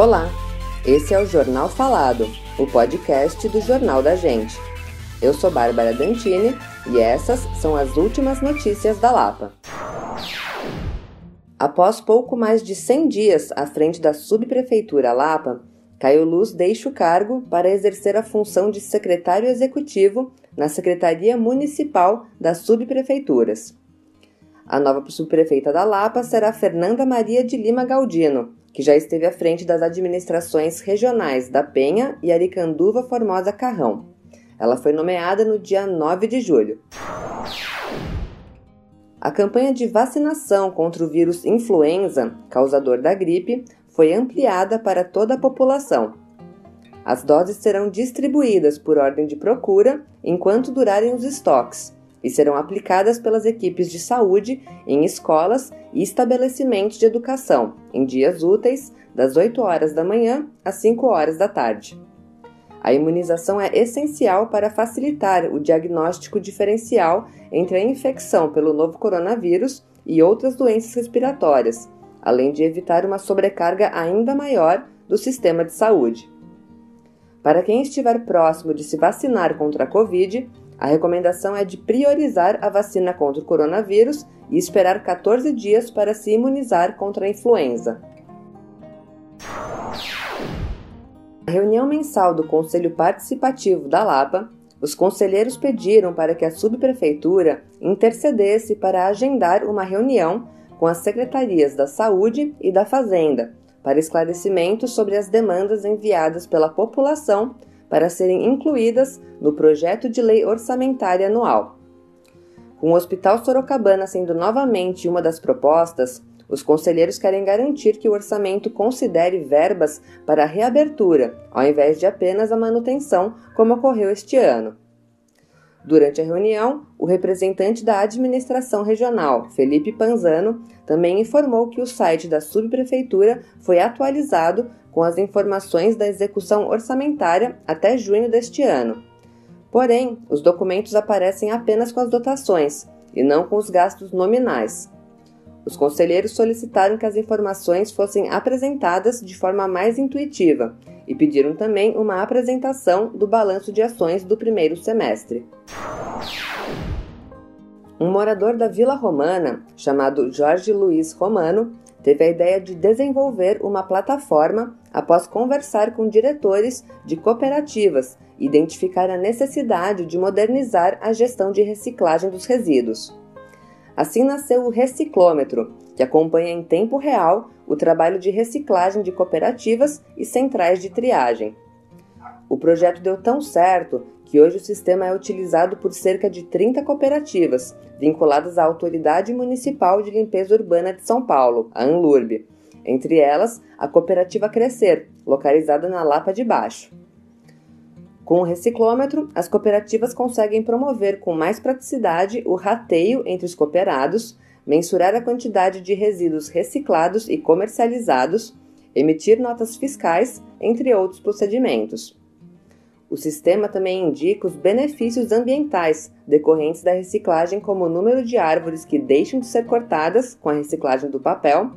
Olá, esse é o Jornal Falado, o podcast do Jornal da Gente. Eu sou Bárbara Dantini e essas são as últimas notícias da Lapa. Após pouco mais de 100 dias à frente da subprefeitura Lapa, Caio Luz deixa o cargo para exercer a função de secretário executivo na Secretaria Municipal das Subprefeituras. A nova subprefeita da Lapa será Fernanda Maria de Lima Galdino, que já esteve à frente das administrações regionais da Penha e Aricanduva Formosa Carrão. Ela foi nomeada no dia 9 de julho. A campanha de vacinação contra o vírus influenza, causador da gripe, foi ampliada para toda a população. As doses serão distribuídas por ordem de procura enquanto durarem os estoques e serão aplicadas pelas equipes de saúde em escolas e estabelecimentos de educação em dias úteis, das 8 horas da manhã às 5 horas da tarde. A imunização é essencial para facilitar o diagnóstico diferencial entre a infecção pelo novo coronavírus e outras doenças respiratórias, além de evitar uma sobrecarga ainda maior do sistema de saúde. Para quem estiver próximo de se vacinar contra a Covid, a recomendação é de priorizar a vacina contra o coronavírus e esperar 14 dias para se imunizar contra a influenza. Na reunião mensal do Conselho Participativo da Lapa, os conselheiros pediram para que a subprefeitura intercedesse para agendar uma reunião com as secretarias da Saúde e da Fazenda para esclarecimento sobre as demandas enviadas pela população para serem incluídas no projeto de lei orçamentária anual. Com o Hospital Sorocabana sendo novamente uma das propostas, os conselheiros querem garantir que o orçamento considere verbas para a reabertura, ao invés de apenas a manutenção, como ocorreu este ano. Durante a reunião, o representante da administração regional, Felipe Panzano, também informou que o site da subprefeitura foi atualizado com as informações da execução orçamentária até junho deste ano. Porém, os documentos aparecem apenas com as dotações e não com os gastos nominais. Os conselheiros solicitaram que as informações fossem apresentadas de forma mais intuitiva e pediram também uma apresentação do balanço de ações do primeiro semestre. Um morador da Vila Romana, chamado Jorge Luiz Romano, teve a ideia de desenvolver uma plataforma após conversar com diretores de cooperativas e identificar a necessidade de modernizar a gestão de reciclagem dos resíduos. Assim nasceu o Reciclômetro, que acompanha em tempo real o trabalho de reciclagem de cooperativas e centrais de triagem. O projeto deu tão certo que hoje o sistema é utilizado por cerca de 30 cooperativas, vinculadas à Autoridade Municipal de Limpeza Urbana de São Paulo, a ANLURB, entre elas a cooperativa Crescer, localizada na Lapa de Baixo. Com o reciclômetro, as cooperativas conseguem promover com mais praticidade o rateio entre os cooperados, mensurar a quantidade de resíduos reciclados e comercializados, emitir notas fiscais, entre outros procedimentos. O sistema também indica os benefícios ambientais decorrentes da reciclagem, como o número de árvores que deixam de ser cortadas com a reciclagem do papel,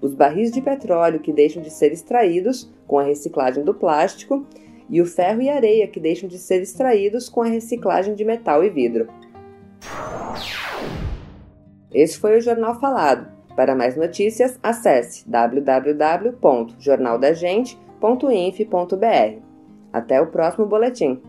os barris de petróleo que deixam de ser extraídos com a reciclagem do plástico e o ferro e areia que deixam de ser extraídos com a reciclagem de metal e vidro. Esse foi o Jornal Falado. Para mais notícias, acesse www.jornaldagente.inf.br. Até o próximo boletim.